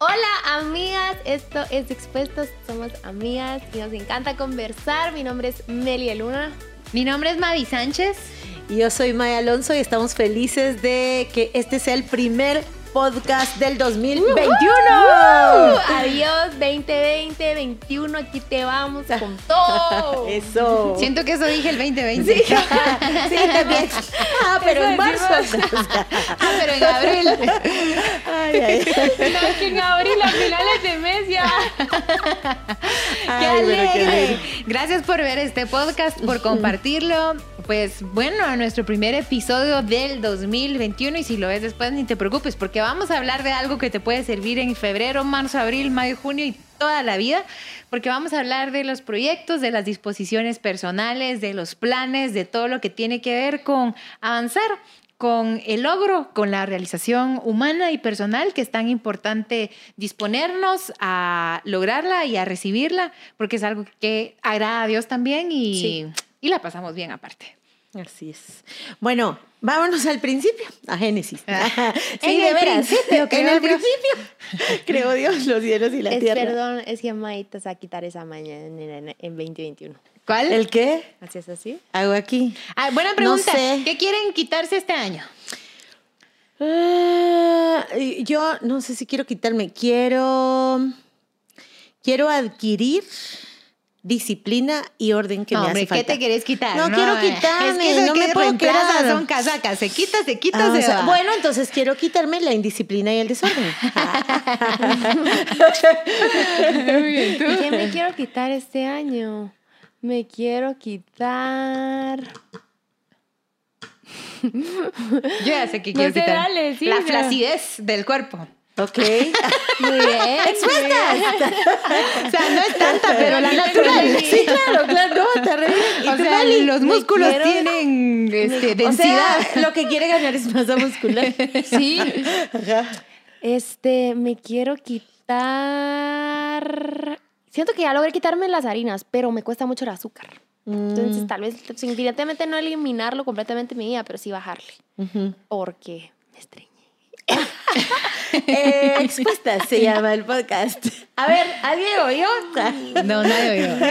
Hola amigas, esto es Expuestos, somos amigas y nos encanta conversar. Mi nombre es Melia Luna. Mi nombre es Mavi Sánchez. Y yo soy Maya Alonso y estamos felices de que este sea el primer podcast del 2021. Adiós 2020, 21, aquí te vamos con todo. Eso. Siento que eso dije el 2020. Sí, también. Ah, pero en marzo. ah, pero en abril. Ay, ay. No, que en abril a finales de mes ya. ¡Qué Ay, pero qué alegre! Gracias por ver este podcast, por compartirlo. Pues bueno, a nuestro primer episodio del 2021 y si lo ves después ni te preocupes porque vamos a hablar de algo que te puede servir en febrero, marzo, abril, mayo, junio y toda la vida, porque vamos a hablar de los proyectos, de las disposiciones personales, de los planes, de todo lo que tiene que ver con avanzar con el logro, con la realización humana y personal, que es tan importante disponernos a lograrla y a recibirla, porque es algo que agrada a Dios también y, Sí. y la pasamos bien aparte. Así es. Bueno, vámonos al principio, a Génesis. Ah. Sí, En de el veras. principio en creó el Dios. principio. Creó Dios los cielos y la Es, tierra. perdón, es que Maita se va a quitar esa mañana en, en 2021. ¿Cuál? ¿El qué? ¿Así es así? Hago aquí. Ah, buena pregunta. sé. ¿Qué quieren quitarse este año? Ah, yo no sé si quiero quitarme, quiero quiero adquirir disciplina y orden que no, me hombre, hace ¿qué falta. te querés quitar? No quiero quitarme, Es que eso no que me puedo quedar. son casacas. Se quita, se quita, Ah, o se sea, va. bueno, entonces quiero quitarme la indisciplina y el desorden. Muy bien, ¿tú? ¿Qué me quiero quitar este año? Me quiero quitar. Yo ya sé que No quiero sé, quitar. dale, sí, la o flacidez del cuerpo. Ok. Muy bien. Expuestas. O sea, no es tanta, pero la natural. Sí, claro, claro, no, está re bien. ¿Y O tú, sea, Mali? los músculos quiero- tienen este, O densidad. sea, lo que quiere ganar es masa muscular. Sí. Ajá. Este, me quiero quitar. Siento que ya logré quitarme las harinas, pero me cuesta mucho el azúcar. Entonces, Mm, tal vez, definitivamente no eliminarlo completamente mi vida, pero sí bajarle. Porque me estreñé. Eh, expuestas se llama el podcast. A ver, ¿alguien oyó? No, nadie oyó.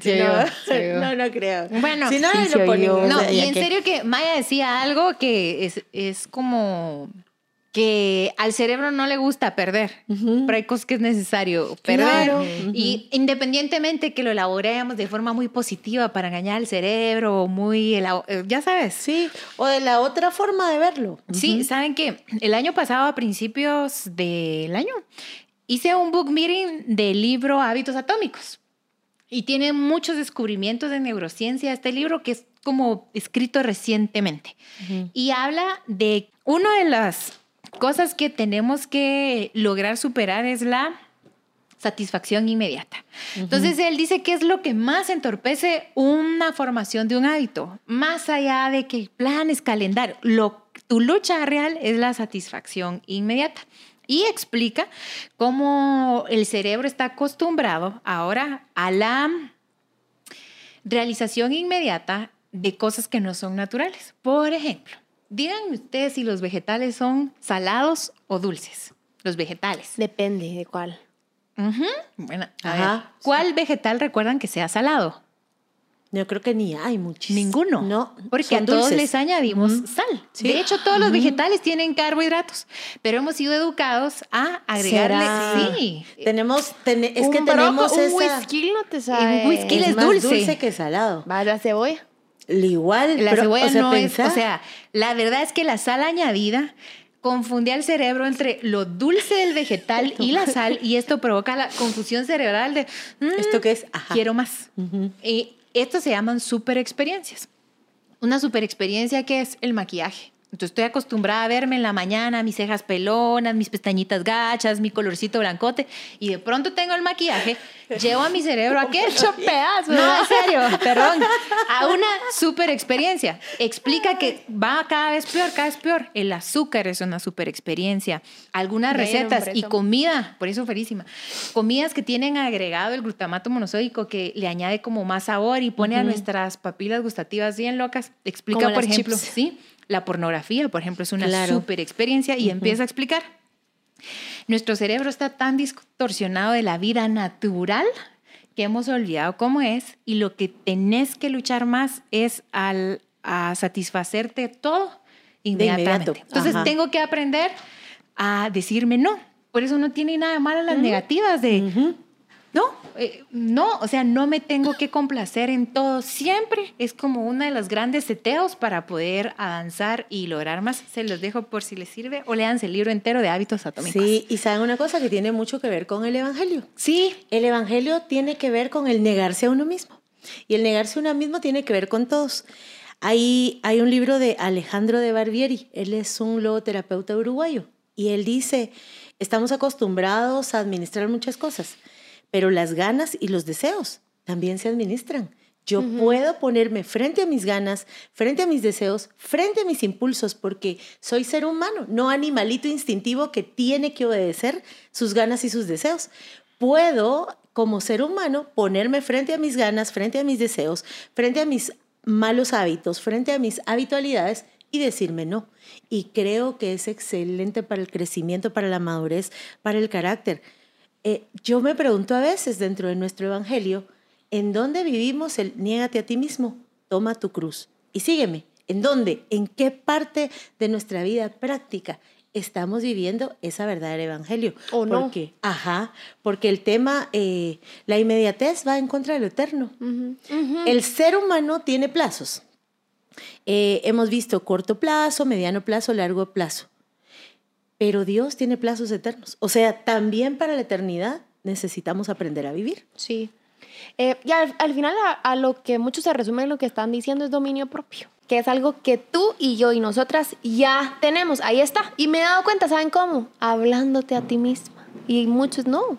Sí, no, oyó. no, no creo. Bueno, si no, sí lo ponemos. No, y en que- serio que Maya decía algo que es, es como que al cerebro no le gusta perder, Ujú. pero hay cosas que es necesario perder. Claro. Y independientemente que lo elaboremos de forma muy positiva para engañar al cerebro, muy, eh, ya sabes. Sí, o de la otra forma de verlo. Sí, saben que el año pasado, a principios del año, hice un book meeting del libro Hábitos Atómicos. Y tiene muchos descubrimientos de neurociencia este libro que es como escrito recientemente. Y habla de una de las cosas que tenemos que lograr superar es la satisfacción inmediata. Entonces él dice que es lo que más entorpece una formación de un hábito, más allá de que planes, calendario, lo, tu lucha real es la satisfacción inmediata. Y explica cómo el cerebro está acostumbrado ahora a la realización inmediata de cosas que no son naturales. Por ejemplo, díganme ustedes si los vegetales son salados o dulces. Los vegetales. Depende de cuál. Ujú. Bueno, a Ajá. ver, ¿cuál vegetal recuerdan que sea salado? Yo creo que ni hay muchísimos. Ninguno. No, Porque a todos dulces. les añadimos sal. Sí. De hecho, todos los vegetales tienen carbohidratos, pero hemos sido educados a agregarle. ¿Será? Sí. Tenemos, ten- es que Un tenemos broco- esa... Un whisky no te sabe. Un whisky es es más dulce. dulce que salado. Va la cebolla. Igual, La pero, cebolla o sea, no pensá- es. O sea, la verdad es que la sal añadida confunde al cerebro entre lo dulce del vegetal y la sal, y esto provoca la confusión cerebral de. "Mm, ¿Esto qué es? Ajá. Quiero más. Y estos se llaman super experiencias. Una super experiencia que es el maquillaje. Entonces estoy acostumbrada a verme en la mañana, mis cejas pelonas, mis pestañitas gachas, mi colorcito blancote, y de pronto tengo el maquillaje, llevo a mi cerebro a qué? Hecho pedazo. No, en serio, perdón. A una super experiencia. Explica que va cada vez peor, cada vez peor. El azúcar es una super experiencia. Algunas recetas y comida, por eso ferísima. Comidas que tienen agregado el glutamato monosódico que le añade como más sabor y pone a nuestras papilas gustativas bien locas. Explica, Como por ejemplo, chips. sí, la pornografía, por ejemplo, es una Claro. super experiencia y empieza a explicar. Nuestro cerebro está tan distorsionado de la vida natural que hemos olvidado cómo es y lo que tenés que luchar más es al, a satisfacerte todo inmediatamente. inmediato. Entonces Ajá. tengo que aprender a decirme no. Por eso no tiene nada de malo las negativas de eh, no, o sea, no me tengo que complacer en todo siempre. Es como uno de los grandes seteos para poder avanzar y lograr más. Se los dejo por si les sirve o leanse el libro entero de hábitos atómicos. Sí, y saben una cosa que tiene mucho que ver con el Evangelio. Sí, El Evangelio tiene que ver con el negarse a uno mismo. Y el negarse a uno mismo tiene que ver con todos. Hay, hay un libro de Alejandro de Barbieri. Él es un logoterapeuta uruguayo. Y él dice, estamos acostumbrados a administrar muchas cosas, pero las ganas y los deseos también se administran. Yo puedo ponerme frente a mis ganas, frente a mis deseos, frente a mis impulsos, porque soy ser humano, no animalito instintivo que tiene que obedecer sus ganas y sus deseos. Puedo, como ser humano, ponerme frente a mis ganas, frente a mis deseos, frente a mis malos hábitos, frente a mis habitualidades y decirme no. Y creo que es excelente para el crecimiento, para la madurez, para el carácter. Eh, yo me pregunto a veces dentro de nuestro evangelio, ¿en dónde vivimos el niégate a ti mismo? Toma tu cruz y sígueme. ¿En dónde? ¿En qué parte de nuestra vida práctica estamos viviendo esa verdad del evangelio? ¿O no? Porque, ajá, porque el tema, eh, la inmediatez va en contra de lo eterno. El ser humano tiene plazos. Eh, hemos visto corto plazo, mediano plazo, largo plazo. Pero Dios tiene plazos eternos. O sea, también para la eternidad necesitamos aprender a vivir. Sí. Eh, y al, al final a, a lo que muchos se resumen lo que están diciendo es dominio propio, que es algo que tú y yo y nosotras ya tenemos, ahí está. Y me he dado cuenta, ¿saben cómo? Hablándote a ti misma. Y muchos no.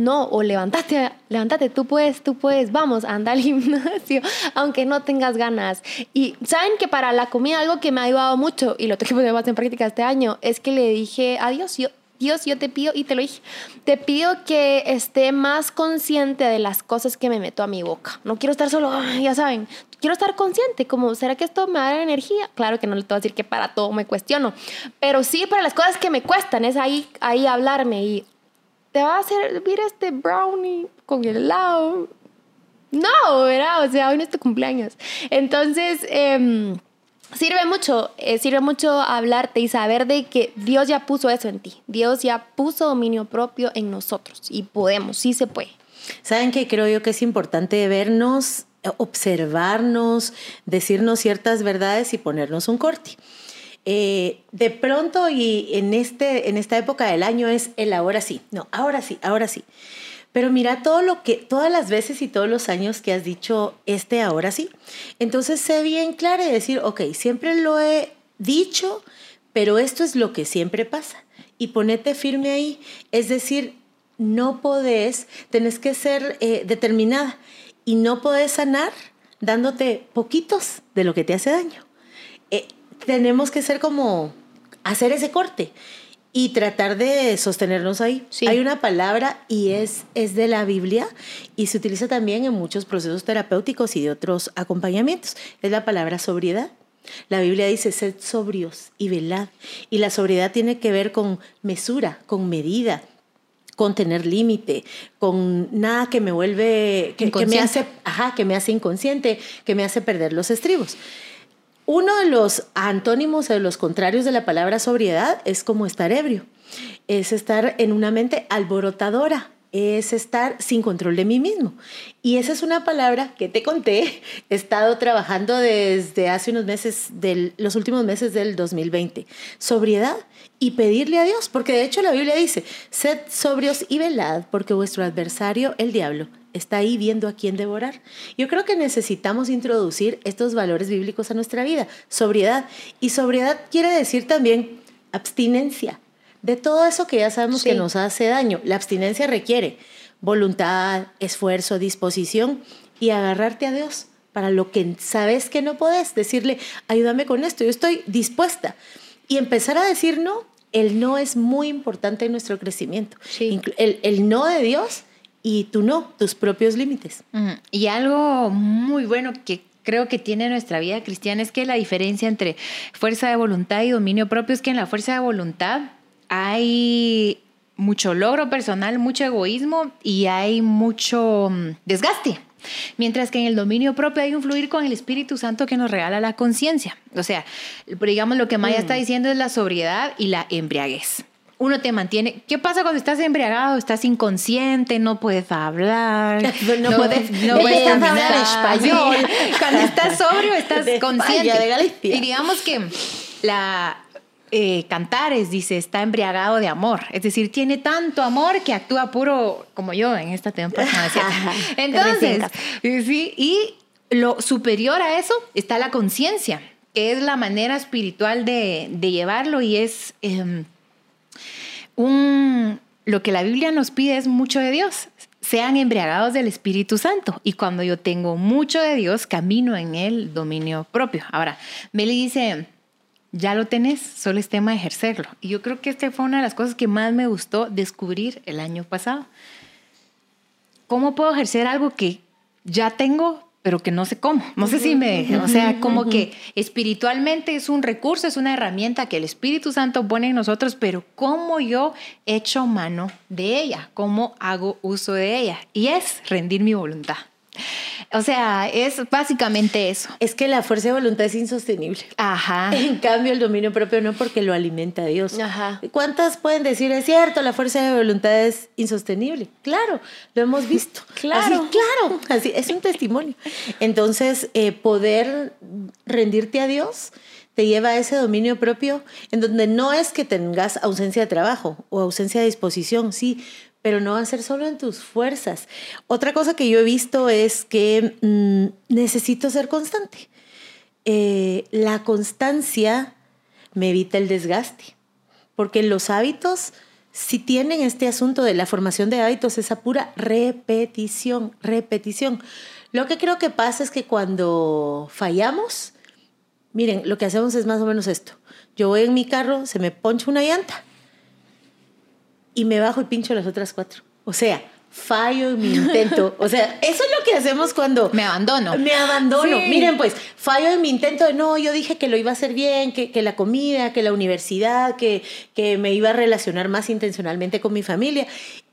No, o levántate, levántate, tú puedes, tú puedes, vamos, anda al gimnasio, aunque no tengas ganas. Y saben que para la comida algo que me ha ayudado mucho, y lo tengo que poner más en práctica este año, es que le dije, adiós, yo, Dios, yo te pido, y te lo dije, te pido que esté más consciente de las cosas que me meto a mi boca. No quiero estar solo, "Ay, ya saben, quiero estar consciente, como, ¿será que esto me va a dar energía? Claro que no le te voy a decir que para todo me cuestiono, pero sí para las cosas que me cuestan, es ahí, ahí hablarme y te va a servir este brownie con el helado. No, ¿verdad? O sea, hoy no es tu cumpleaños. Entonces, em, sirve mucho, eh, sirve mucho hablarte y saber de que Dios ya puso eso en ti. Dios ya puso dominio propio en nosotros y podemos, sí se puede. ¿Saben que creo yo que es importante vernos, observarnos, decirnos ciertas verdades y ponernos un corte? Eh, de pronto y en, este, en esta época del año es el ahora sí, no, ahora sí, ahora sí. Pero mira todo lo que, todas las veces y todos los años que has dicho este ahora sí. Entonces sé bien claro y decir, ok, siempre lo he dicho, pero esto es lo que siempre pasa. Y ponete firme ahí. Es decir, no podés, tenés que ser eh, determinada y no podés sanar dándote poquitos de lo que te hace daño. Tenemos que ser como hacer ese corte y tratar de sostenernos ahí. Sí. Hay una palabra y es, es de la Biblia y se utiliza también en muchos procesos terapéuticos y de otros acompañamientos. Es la palabra sobriedad. La Biblia dice, sed sobrios y velad. Y la sobriedad tiene que ver con mesura, con medida, con tener límite, con nada que me vuelve, que, que me hace, ajá, que me hace inconsciente, que me hace perder los estribos. Uno de los antónimos de los contrarios de la palabra sobriedad es como estar ebrio. Es estar en una mente alborotadora. Es estar sin control de mí mismo. Y esa es una palabra que te conté. He estado trabajando desde hace unos meses, del, los últimos meses del 2020. Sobriedad y pedirle a Dios. Porque de hecho la Biblia dice, sed sobrios y velad, porque vuestro adversario, el diablo, está ahí viendo a quién devorar. Yo creo que necesitamos introducir estos valores bíblicos a nuestra vida. Sobriedad. Y sobriedad quiere decir también abstinencia de todo eso que ya sabemos Sí. que nos hace daño. La abstinencia requiere voluntad, esfuerzo, disposición y agarrarte a Dios para lo que sabes que no podés. Decirle, ayúdame con esto, yo estoy dispuesta. Y empezar a decir no. El no es muy importante en nuestro crecimiento. Sí. El, el no de Dios y tu no, tus propios límites. Y algo muy bueno que creo que tiene nuestra vida cristiana es que la diferencia entre fuerza de voluntad y dominio propio es que en la fuerza de voluntad hay mucho logro personal, mucho egoísmo y hay mucho mm, desgaste. Mientras que en el dominio propio hay un fluir con el Espíritu Santo que nos regala la conciencia. O sea, digamos lo que Maya está mm. diciendo es la sobriedad y la embriaguez. Uno te mantiene. ¿Qué pasa cuando estás embriagado? Estás inconsciente, no puedes hablar, no, puedes, no puedes hablar español. Cuando estás sobrio, estás consciente. y digamos que la, eh, Cantares dice, está embriagado de amor. Es decir, tiene tanto amor que actúa puro como yo en esta temporada. Entonces, sí, y lo superior a eso está la conciencia, que es la manera espiritual de, llevarlo y es em, lo que la Biblia nos pide es mucho de Dios. Sean embriagados del Espíritu Santo. Y cuando yo tengo mucho de Dios, camino en el dominio propio. Ahora, Meli dice, ya lo tenés, solo es tema de ejercerlo. Y yo creo que esta fue una de las cosas que más me gustó descubrir el año pasado. ¿Cómo puedo ejercer algo que ya tengo, pero que no sé cómo? No sé si me... O sea, como que espiritualmente es un recurso, es una herramienta que el Espíritu Santo pone en nosotros, pero ¿cómo yo echo mano de ella? ¿Cómo hago uso de ella? Y es rendir mi voluntad. O sea, es básicamente eso. Es que la fuerza de voluntad es insostenible. Ajá. En cambio, el dominio propio no porque lo alimenta Dios. Ajá. ¿Cuántas pueden decir, es cierto, la fuerza de voluntad es insostenible? Claro, lo hemos visto. claro. claro. Así, es un testimonio. Entonces, eh, poder rendirte a Dios te lleva a ese dominio propio en donde no es que tengas ausencia de trabajo o ausencia de disposición, sí, pero no va a ser solo en tus fuerzas. Otra cosa que yo he visto es que mm, necesito ser constante. Eh, la constancia me evita el desgaste, porque los hábitos, si tienen este asunto de la formación de hábitos, esa pura repetición, repetición. Lo que creo que pasa es que cuando fallamos, miren, lo que hacemos es más o menos esto. Yo voy en mi carro, se me poncha una llanta y me bajo y pincho las otras cuatro. O sea, fallo en mi intento. O sea, eso es lo que hacemos cuando... Me abandono. Me abandono. Miren, pues, fallo en mi intento de, no, yo dije que lo iba a hacer bien, que, que la comida, que la universidad, que, que me iba a relacionar más intencionalmente con mi familia.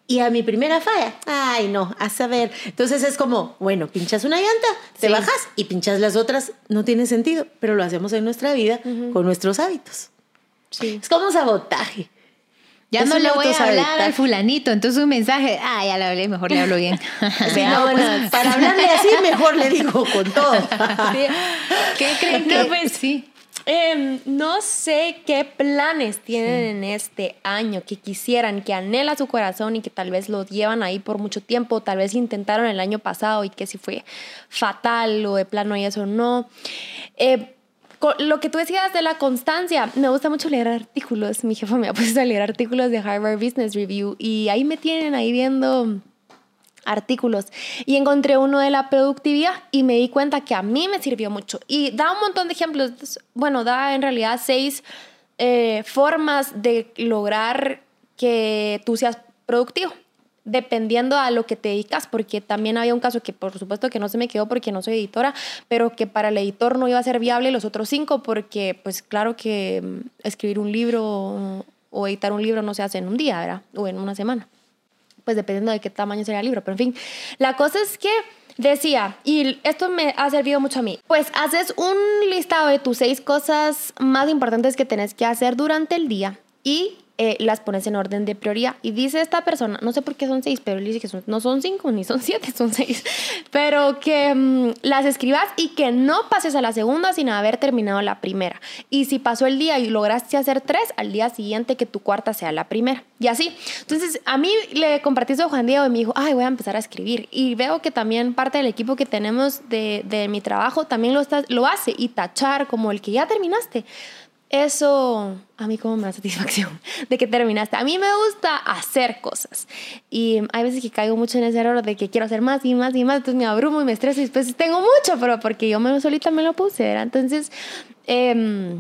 Y a mi primera falla, ay no, a saber. Entonces es como, bueno, pinchas una llanta, te bajas y pinchas las otras. No tiene sentido, pero lo hacemos en nuestra vida con nuestros hábitos. Sí. Es como sabotaje. Ya no le voy a hablar al fulanito, entonces un mensaje, ah, ya le hablé, mejor le hablo bien. Pues, para hablarle así, mejor le digo con todo. ¿Qué creen que? pues, sí. Em, no sé qué planes tienen en este año que quisieran, que anhela su corazón y que tal vez los llevan ahí por mucho tiempo, tal vez intentaron el año pasado y que si fue fatal o de plano y eso no. Eh, lo que tú decías de la constancia, me gusta mucho leer artículos. Mi jefa me ha puesto a leer artículos de Harvard Business Review y ahí me tienen ahí viendo artículos. Y encontré uno de la productividad y me di cuenta que a mí me sirvió mucho. Y da un montón de ejemplos, bueno, da en realidad seis eh, formas de lograr que tú seas productivo dependiendo a lo que te dedicas, porque también había un caso que por supuesto que no se me quedó porque no soy editora, pero que para el editor no iba a ser viable los otros cinco, porque pues claro que mm, escribir un libro o editar un libro no se hace en un día, ¿verdad? O en una semana, pues dependiendo de qué tamaño sería el libro, pero en fin, la cosa es que decía, y esto me ha servido mucho a mí, pues haces un listado de tus seis cosas más importantes que tenés que hacer durante el día y eh, las pones en orden de prioridad. Y dice esta persona, no sé por qué son seis, pero él dice que no son cinco ni son siete, son seis, pero que mm, las escribas y que no pases a la segunda sin haber terminado la primera. Y si pasó el día y lograste hacer tres, al día siguiente que tu cuarta sea la primera. Y así. Entonces, a mí le compartí eso a Juan Diego y me dijo, ay, voy a empezar a escribir. Y veo que también parte del equipo que tenemos de, de mi trabajo también lo, está, lo hace y tachar como el que ya terminaste eso a mí como me da satisfacción de que terminaste. A mí me gusta hacer cosas y hay veces que caigo mucho en ese error de que quiero hacer más y más y más, entonces me abrumo y me estreso y después tengo mucho, pero porque yo me solita me lo puse, Entonces, eh,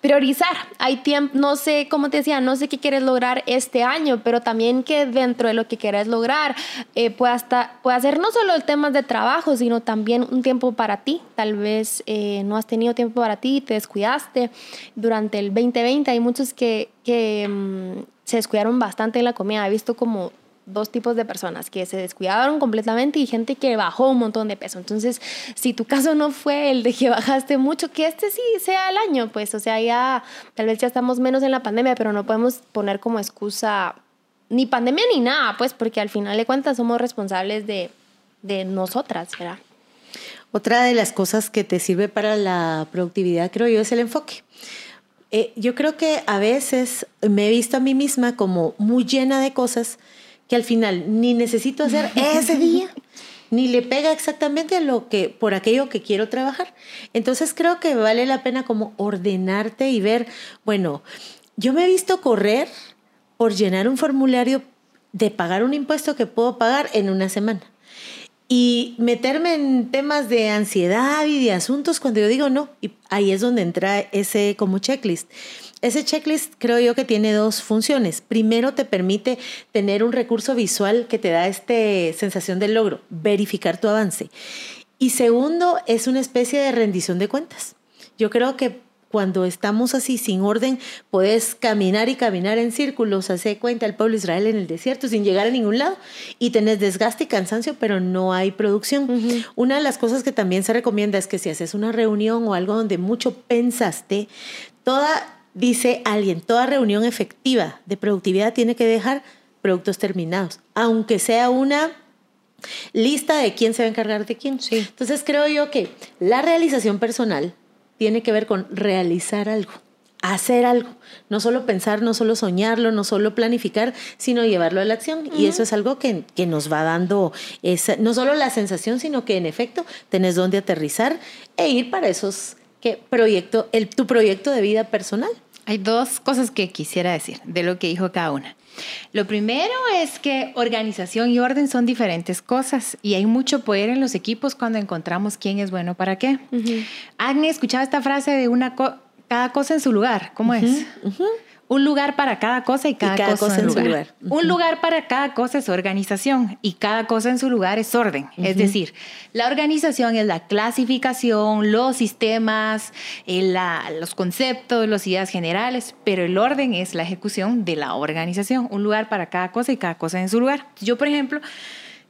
priorizar. Hay tiempo, no sé, como te decía, no sé qué quieres lograr este año, pero también que dentro de lo que quieres lograr eh, pueda, estar, pueda ser no solo el tema de trabajo, sino también un tiempo para ti. Tal vez eh, no has tenido tiempo para ti, te descuidaste durante el 2020. Hay muchos que, que mm, se descuidaron bastante en la comida. He visto como dos tipos de personas que se descuidaron completamente y gente que bajó un montón de peso. Entonces, si tu caso no fue el de que bajaste mucho, que este sí sea el año, pues, o sea, ya tal vez ya estamos menos en la pandemia, pero no podemos poner como excusa ni pandemia ni nada, pues, porque al final de cuentas somos responsables de, de nosotras, ¿verdad? Otra de las cosas que te sirve para la productividad, creo yo, es el enfoque. Eh, yo creo que a veces me he visto a mí misma como muy llena de cosas que al final ni necesito hacer ese día, ni le pega exactamente a lo que, por aquello que quiero trabajar. Entonces creo que vale la pena como ordenarte y ver, bueno, yo me he visto correr por llenar un formulario de pagar un impuesto que puedo pagar en una semana y meterme en temas de ansiedad y de asuntos cuando yo digo no. Y ahí es donde entra ese como checklist. Ese checklist creo yo que tiene dos funciones. Primero te permite tener un recurso visual que te da esta sensación de logro, verificar tu avance. Y segundo es una especie de rendición de cuentas. Yo creo que cuando estamos así sin orden, puedes caminar y caminar en círculos, hace cuenta el pueblo de Israel en el desierto sin llegar a ningún lado y tenés desgaste y cansancio, pero no hay producción. Una de las cosas que también se recomienda es que si haces una reunión o algo donde mucho pensaste, toda, dice alguien, toda reunión efectiva de productividad tiene que dejar productos terminados, aunque sea una lista de quién se va a encargar de quién. Entonces creo yo que la realización personal tiene que ver con realizar algo, hacer algo. No solo pensar, no solo soñarlo, no solo planificar, sino llevarlo a la acción. Y eso es algo que, que, nos va dando esa, no solo la sensación, sino que en efecto tenés donde aterrizar e ir para esos que proyecto, el, tu proyecto de vida personal. Hay dos cosas que quisiera decir de lo que dijo cada una. Lo primero es que organización y orden son diferentes cosas y hay mucho poder en los equipos cuando encontramos quién es bueno para qué. Uh escuchaba esta frase de una cada cosa en su lugar. ¿Cómo es? Un lugar para cada cosa y cada, cosa, en, su lugar. Un lugar para cada cosa es organización y cada cosa en su lugar es orden. Es decir, la organización es la clasificación, los sistemas, eh, los conceptos, las ideas generales, pero el orden es la ejecución de la organización. Un lugar para cada cosa y cada cosa en su lugar. Yo, por ejemplo,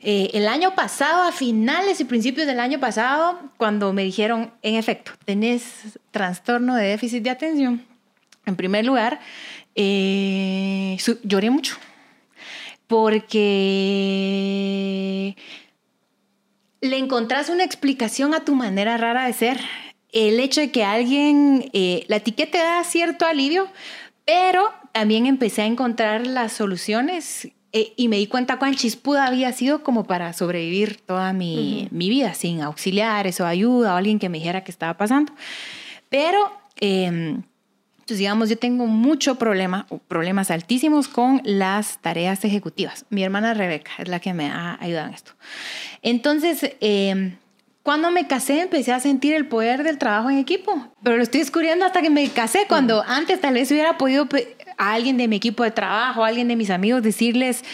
eh, el año pasado, a finales y principios del año pasado, cuando me dijeron, en efecto, tenés trastorno de déficit de atención, en primer lugar, eh, lloré mucho porque le encontrás una explicación a tu manera rara de ser. El hecho de que alguien, eh, la etiqueta da cierto alivio, pero también empecé a encontrar las soluciones eh, y me di cuenta cuán chispuda había sido como para sobrevivir toda mi, mi, vida sin auxiliares o ayuda o alguien que me dijera qué estaba pasando. Pero eh, entonces, digamos, yo tengo mucho problema, problemas altísimos con las tareas ejecutivas. Mi hermana Rebeca es la que me ha ayudado en esto. Entonces, em, cuando me casé empecé a sentir el poder del trabajo en equipo, pero lo estoy descubriendo hasta que me casé, cuando antes tal vez hubiera podido a alguien de mi equipo de trabajo, a alguien de mis amigos decirles,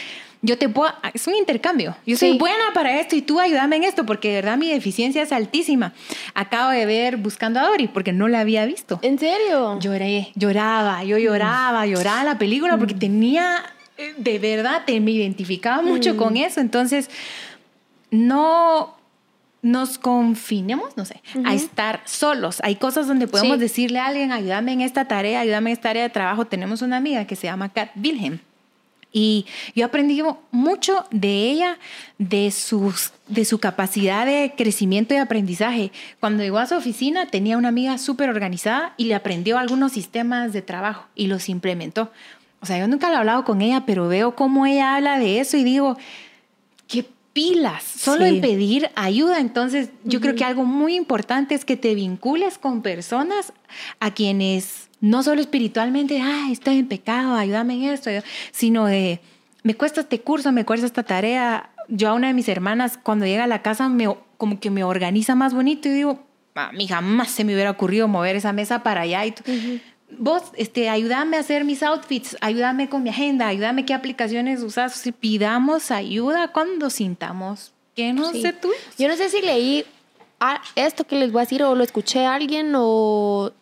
yo te puedo, es un intercambio. Yo soy buena para esto y tú ayúdame en esto, porque de verdad mi deficiencia es altísima. Acabo de ver Buscando a Dory, porque no la había visto. ¿En serio? Lloré, lloraba, yo lloraba, lloraba la película, porque mm. tenía, eh, de verdad, te, me identificaba mucho con mm. eso. Entonces, no nos confinemos, no sé, a estar solos. Hay cosas donde podemos decirle a alguien, ayúdame en esta tarea, ayúdame en esta área de trabajo. Tenemos una amiga que se llama Kat Wilhelm y yo aprendí mucho de ella, de, sus, de su capacidad de crecimiento y aprendizaje. Cuando llegó a su oficina tenía una amiga súper organizada y le aprendió algunos sistemas de trabajo y los implementó. O sea, yo nunca he hablado con ella, pero veo cómo ella habla de eso y digo, qué pilas, solo en pedir ayuda. Entonces, yo creo que algo muy importante es que te vincules con personas a quienes no solo espiritualmente, ah, estoy en pecado, ayúdame en esto, sino de, me cuesta este curso, me cuesta esta tarea. Yo a una de mis hermanas, cuando llega a la casa, me, como que me organiza más bonito y digo, a mí jamás se me hubiera ocurrido mover esa mesa para allá. Y Vos, este, ayúdame a hacer mis outfits, ayúdame con mi agenda, ayúdame qué aplicaciones usas. Si pidamos ayuda cuando sintamos que no sé tú. Yo no sé si leí esto que les voy a decir o lo escuché a alguien o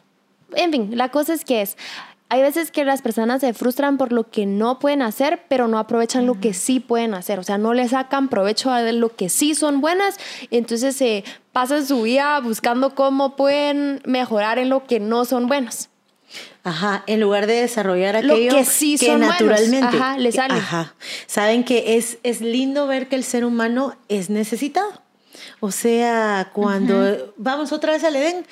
en fin, la cosa es que es, hay veces que las personas se frustran por lo que no pueden hacer, pero no aprovechan lo que sí pueden hacer. O sea, no le sacan provecho a lo que sí son buenas. Entonces se pasan su vida buscando cómo pueden mejorar en lo que no son buenos. Ajá, en lugar de desarrollar aquello que sí son naturalmente Ajá, le sale. Ajá. Saben que es, es lindo ver que el ser humano es necesitado. O sea, cuando vamos otra vez al Edén,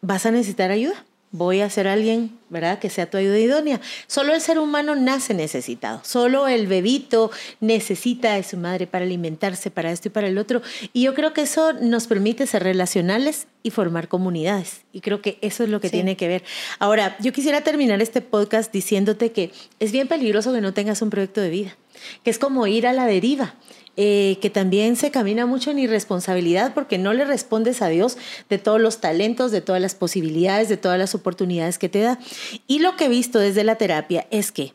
vas a necesitar ayuda voy a ser alguien, ¿verdad? Que sea tu ayuda idónea. Solo el ser humano nace necesitado. Solo el bebito necesita de su madre para alimentarse, para esto y para el otro. Y yo creo que eso nos permite ser relacionales y formar comunidades. Y creo que eso es lo que tiene que ver. Ahora, yo quisiera terminar este podcast diciéndote que es bien peligroso que no tengas un proyecto de vida, que es como ir a la deriva. Eh, que también se camina mucho en irresponsabilidad porque no le respondes a Dios de todos los talentos, de todas las posibilidades, de todas las oportunidades que te da. Y lo que he visto desde la terapia es que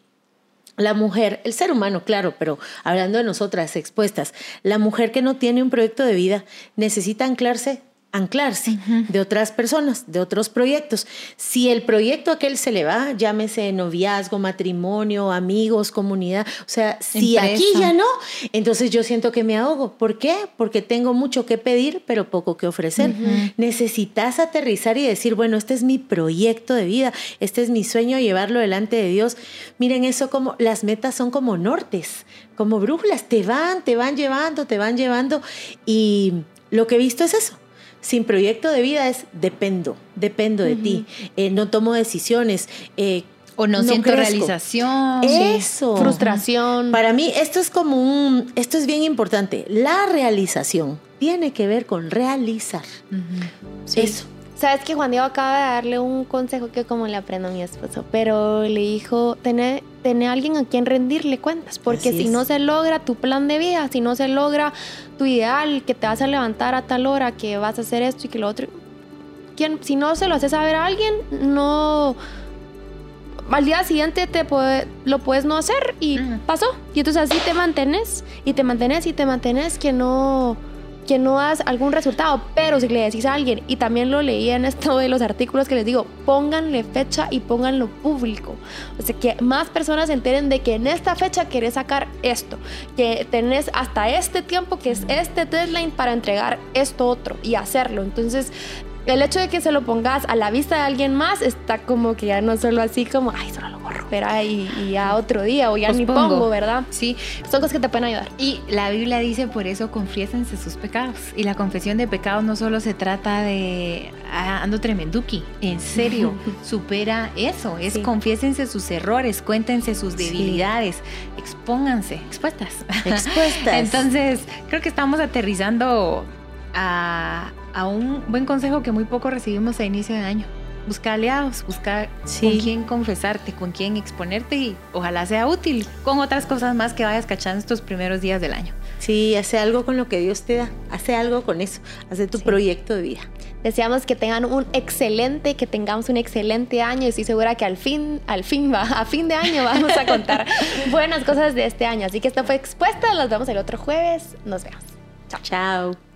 la mujer, el ser humano, claro, pero hablando de nosotras expuestas, la mujer que no tiene un proyecto de vida necesita anclarse anclarse de otras personas, de otros proyectos. Si el proyecto aquel se le va, llámese noviazgo, matrimonio, amigos, comunidad, o sea, si aquí ya no, entonces yo siento que me ahogo. ¿Por qué? Porque tengo mucho que pedir, pero poco que ofrecer. Necesitas aterrizar y decir, bueno, este es mi proyecto de vida, este es mi sueño, llevarlo delante de Dios. Miren eso como, las metas son como nortes, como brújulas, te van, te van llevando, te van llevando y lo que he visto es eso sin proyecto de vida es dependo, dependo de ti, eh, no tomo decisiones. Eh, o no, siento realización. Eso. Frustración. Para mí esto es como un, esto es bien importante. La realización tiene que ver con realizar. Eso. Sabes que Juan Diego acaba de darle un consejo que como le aprendo a mi esposo, pero le dijo, tener, tener alguien a quien rendirle cuentas, porque si no se logra tu plan de vida, si no se logra tu ideal, que te vas a levantar a tal hora, que vas a hacer esto y que lo otro, ¿quién, si no se lo haces saber a alguien, no... Al día siguiente te puede, lo puedes no hacer y pasó. Y entonces así te mantienes y te mantienes y te mantienes que no que no das algún resultado, pero si le decís a alguien, y también lo leí en esto de los artículos que les digo, pónganle fecha y pónganlo público. O sea, que más personas se enteren de que en esta fecha querés sacar esto, que tenés hasta este tiempo, que es este deadline para entregar esto otro y hacerlo. Entonces, el hecho de que se lo pongas a la vista de alguien más está como que ya no solo así como, ay, solo lo borro, pero y, y ya otro día o ya ni pongo, ¿verdad? Sí. Son cosas que te pueden ayudar. Y la Biblia dice, por eso confiésense sus pecados. Y la confesión de pecados no solo se trata de ah, ando tremenduki, en serio, supera eso, es confiésense sus errores, cuéntense sus debilidades, expónganse, expuestas. Expuestas. Entonces, creo que estamos aterrizando a a un buen consejo que muy poco recibimos a inicio de año. Busca aliados, busca con quién confesarte, con quién exponerte y ojalá sea útil con otras cosas más que vayas cachando estos primeros días del año. Sí, hace algo con lo que Dios te da, hace algo con eso, hace tu proyecto de vida. Deseamos que tengan un excelente, que tengamos un excelente año y estoy segura que al fin, al fin va, a fin de año vamos a contar buenas cosas de este año. Así que esto fue Expuesta, nos vemos el otro jueves, nos vemos. Chao. Chao.